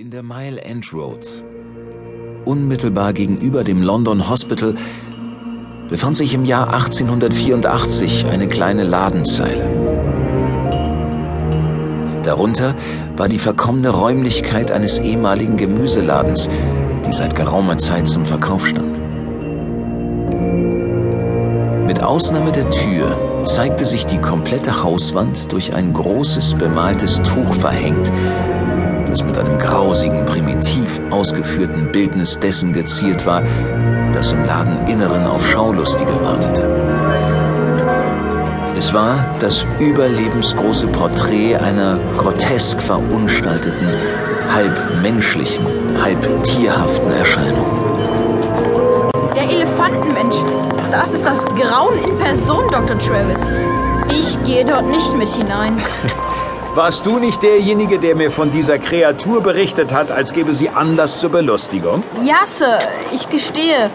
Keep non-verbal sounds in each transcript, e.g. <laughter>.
In der Mile End Road, unmittelbar gegenüber dem London Hospital, befand sich im Jahr 1884 eine kleine Ladenzeile. Darunter war die verkommene Räumlichkeit eines ehemaligen Gemüseladens, die seit geraumer Zeit zum Verkauf stand. Mit Ausnahme der Tür zeigte sich die komplette Hauswand durch ein großes bemaltes Tuch verhängt, das mit einem grausigen, primitiv ausgeführten Bildnis dessen geziert war, das im Ladeninneren auf Schaulustige wartete. Es war das überlebensgroße Porträt einer grotesk verunstalteten, halb menschlichen, halb tierhaften Erscheinung. Der Elefantenmensch. Das ist das Grauen in Person, Dr. Travis. Ich gehe dort nicht mit hinein. <laughs> Warst du nicht derjenige, der mir von dieser Kreatur berichtet hat, als gäbe sie Anlass zur Belustigung? Ja, Sir, ich gestehe.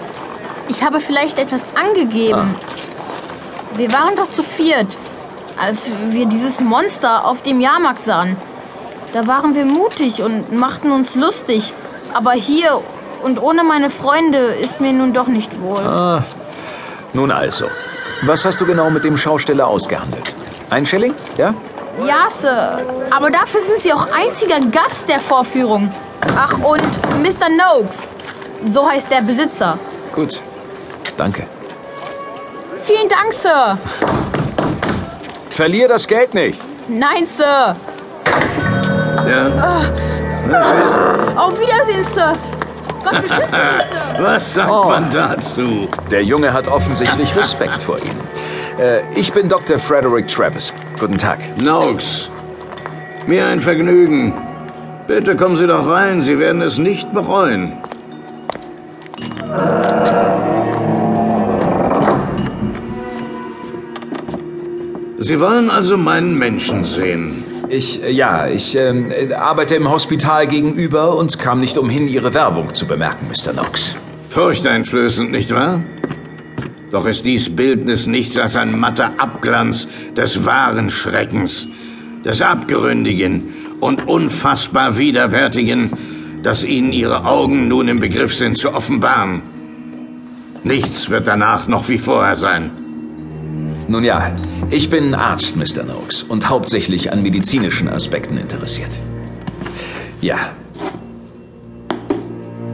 Ich habe vielleicht etwas angegeben. Wir waren doch zu viert, als wir dieses Monster auf dem Jahrmarkt sahen. Da waren wir mutig und machten uns lustig. Aber hier und ohne meine Freunde ist mir nun doch nicht wohl. Ah, nun also. Was hast du genau mit dem Schausteller ausgehandelt? Ein Schilling? Ja? Ja, Sir. Aber dafür sind Sie auch einziger Gast der Vorführung. Ach, und Mr. Noakes. So heißt der Besitzer. Gut. Danke. Vielen Dank, Sir. Verlier das Geld nicht. Nein, Sir. Ja. Was ist? Auf Wiedersehen, Sir. Gott beschütze Sie, Sir. <laughs> Was sagt Oh. man dazu? Der Junge hat offensichtlich Respekt vor Ihnen. Äh, ich bin Dr. Frederick Travis. Guten Tag. Noakes. Mir ein Vergnügen. Bitte kommen Sie doch rein. Sie werden es nicht bereuen. Sie wollen also meinen Menschen sehen. Ich, äh, ja, ich ähm, äh, arbeite im Hospital gegenüber und kam nicht umhin, Ihre Werbung zu bemerken, Mr. Knox. Furchteinflößend, nicht wahr? Doch ist dies Bildnis nichts als ein matter Abglanz des wahren Schreckens, des Abgründigen und unfassbar Widerwärtigen, das Ihnen Ihre Augen nun im Begriff sind zu offenbaren. Nichts wird danach noch wie vorher sein. Nun ja, ich bin Arzt, Mr. Noakes, und hauptsächlich an medizinischen Aspekten interessiert. Ja,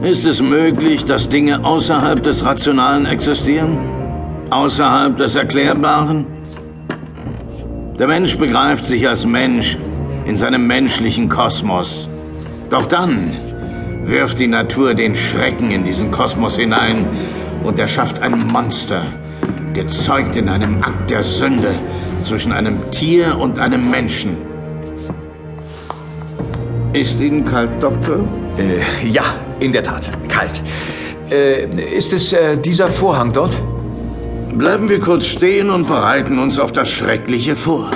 Ist es möglich, dass Dinge außerhalb des Rationalen existieren? Außerhalb des Erklärbaren? Der Mensch begreift sich als Mensch in seinem menschlichen Kosmos. Doch dann wirft die Natur den Schrecken in diesen Kosmos hinein und erschafft ein Monster, gezeugt in einem Akt der Sünde zwischen einem Tier und einem Menschen. Ist Ihnen kalt, Doktor? äh, ja, in der Tat, kalt. Äh, ist es äh, dieser Vorhang dort? Bleiben wir kurz stehen und bereiten uns auf das Schreckliche vor.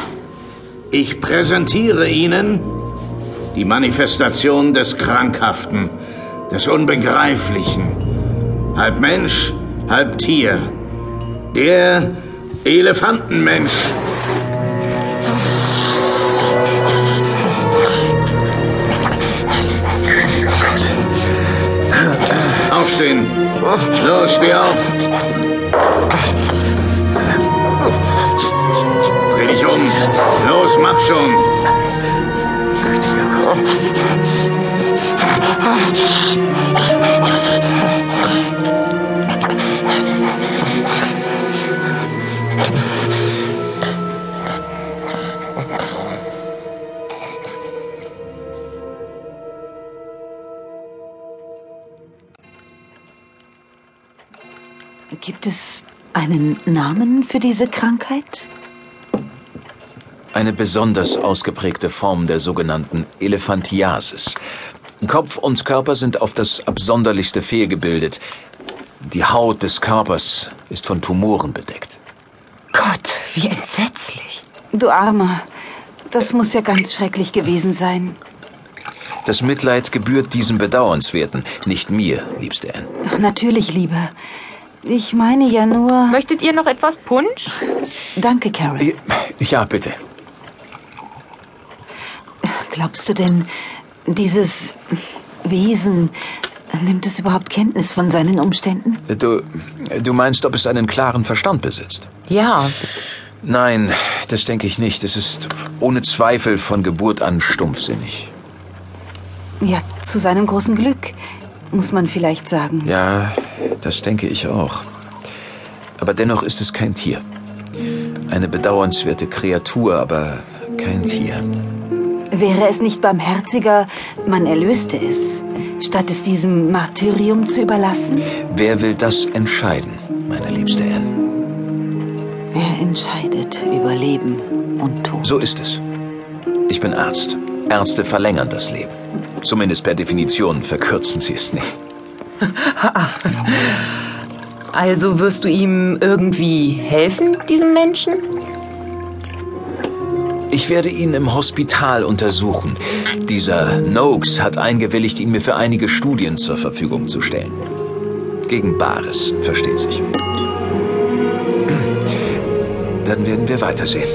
Ich präsentiere Ihnen die Manifestation des Krankhaften, des Unbegreiflichen. Halb Mensch, halb Tier. Der Elefantenmensch. Aufstehen. Los, steh auf. Um. Los, mach schon. Gibt es einen Namen für diese Krankheit? Eine besonders ausgeprägte Form der sogenannten Elephantiasis. Kopf und Körper sind auf das Absonderlichste fehlgebildet. Die Haut des Körpers ist von Tumoren bedeckt. Gott, wie entsetzlich. Du Armer, das muss ja ganz schrecklich gewesen sein. Das Mitleid gebührt diesem Bedauernswerten, nicht mir, liebste Anne. Natürlich, Lieber. Ich meine ja nur. Möchtet ihr noch etwas Punsch? Danke, Carol. Ja, bitte. Glaubst du denn, dieses Wesen. Nimmt es überhaupt Kenntnis von seinen Umständen? Du, du meinst, ob es einen klaren Verstand besitzt? Ja. Nein, das denke ich nicht. Es ist ohne Zweifel von Geburt an stumpfsinnig. Ja, zu seinem großen Glück, muss man vielleicht sagen. Ja, das denke ich auch. Aber dennoch ist es kein Tier. Eine bedauernswerte Kreatur, aber kein Tier. Wäre es nicht barmherziger, man erlöste es, statt es diesem Martyrium zu überlassen? Wer will das entscheiden, meine liebste Anne? Wer entscheidet über Leben und Tod? So ist es. Ich bin Arzt. Ärzte verlängern das Leben. Zumindest per Definition verkürzen sie es nicht. <laughs> Also wirst du ihm irgendwie helfen, diesem Menschen? Ich werde ihn im Hospital untersuchen. Dieser Noakes hat eingewilligt, ihn mir für einige Studien zur Verfügung zu stellen. Gegen Bares, versteht sich. Dann werden wir weitersehen.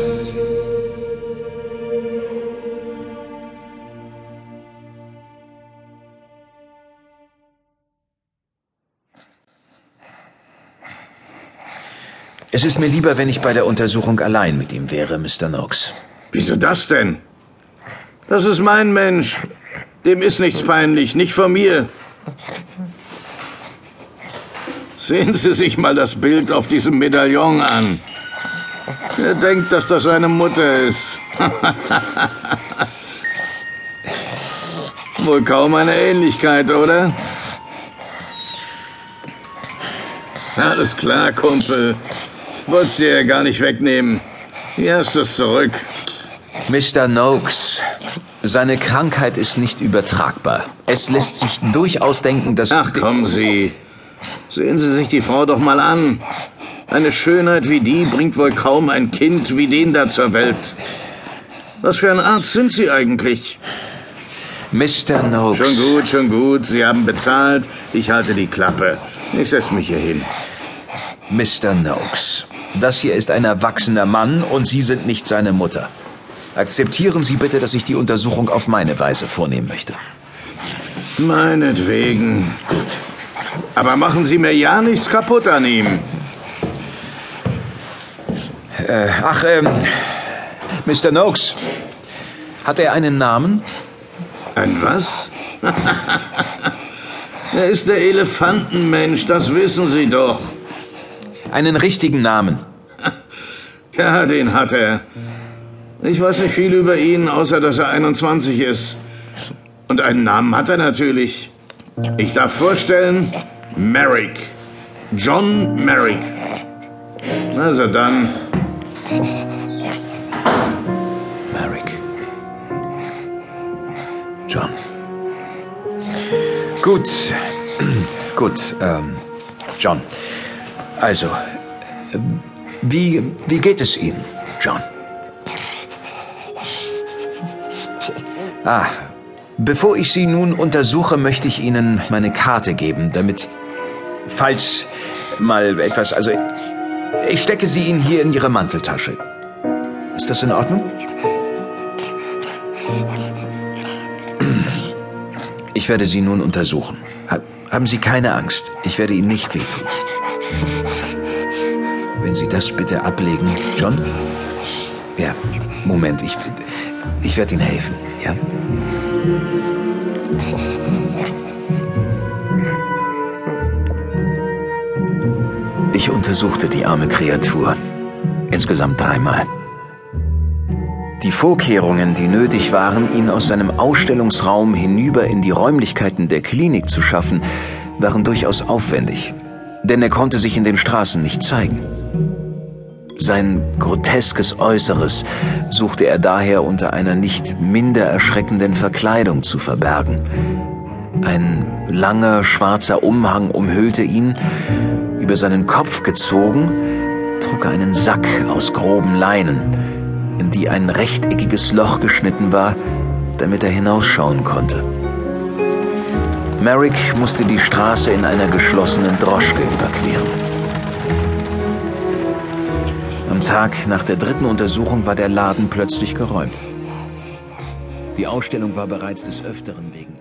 Es ist mir lieber, wenn ich bei der Untersuchung allein mit ihm wäre, Mr. Noakes. Wieso das denn? Das ist mein Mensch. Dem ist nichts peinlich, nicht von mir. Sehen Sie sich mal das Bild auf diesem Medaillon an. Er denkt, dass das seine Mutter ist. <laughs> Wohl kaum eine Ähnlichkeit, oder? Alles klar, Kumpel. Wollt's dir ja gar nicht wegnehmen. Hier hast du's zurück. Mr. Noakes, seine Krankheit ist nicht übertragbar. Es lässt sich durchaus denken, dass... Ach, kommen Sie. Sehen Sie sich die Frau doch mal an. Eine Schönheit wie die bringt wohl kaum ein Kind wie den da zur Welt. Was für ein Arzt sind Sie eigentlich? Mr. Noakes... Schon gut, schon gut. Sie haben bezahlt. Ich halte die Klappe. Ich setze mich hier hin. Mr. Noakes, das hier ist ein erwachsener Mann und Sie sind nicht seine Mutter. Akzeptieren Sie bitte, dass ich die Untersuchung auf meine Weise vornehmen möchte. Meinetwegen. Gut. Aber machen Sie mir ja nichts kaputt an ihm. Äh, ach, ähm, Mr. Noakes, hat er einen Namen? Ein was? <laughs> er ist der Elefantenmensch, das wissen Sie doch. Einen richtigen Namen. <laughs> Ja, den hat er. Ich weiß nicht viel über ihn, außer dass er 21 ist. Und einen Namen hat er natürlich. Ich darf vorstellen, Merrick. John Merrick. Also dann. Merrick. John. Gut. <clears throat> Gut, ähm, John. Also, äh, wie, wie geht es Ihnen, John? Ah, bevor ich Sie nun untersuche, möchte ich Ihnen meine Karte geben, damit, falls mal etwas, also, ich stecke sie Ihnen hier in Ihre Manteltasche. Ist das in Ordnung? Ich werde Sie nun untersuchen. Haben Sie keine Angst. Ich werde Ihnen nicht wehtun. Wenn Sie das bitte ablegen, John? Ja, Moment, ich, ich werde Ihnen helfen, ja? Ich untersuchte die arme Kreatur. Insgesamt dreimal. Die Vorkehrungen, die nötig waren, ihn aus seinem Ausstellungsraum hinüber in die Räumlichkeiten der Klinik zu schaffen, waren durchaus aufwendig. Denn er konnte sich in den Straßen nicht zeigen. Sein groteskes Äußeres suchte er daher unter einer nicht minder erschreckenden Verkleidung zu verbergen. Ein langer schwarzer Umhang umhüllte ihn, über seinen Kopf gezogen, trug er einen Sack aus groben Leinen, in die ein rechteckiges Loch geschnitten war, damit er hinausschauen konnte. Merrick musste die Straße in einer geschlossenen Droschke überqueren. Am Tag nach der dritten Untersuchung war der Laden plötzlich geräumt. Die Ausstellung war bereits des Öfteren wegen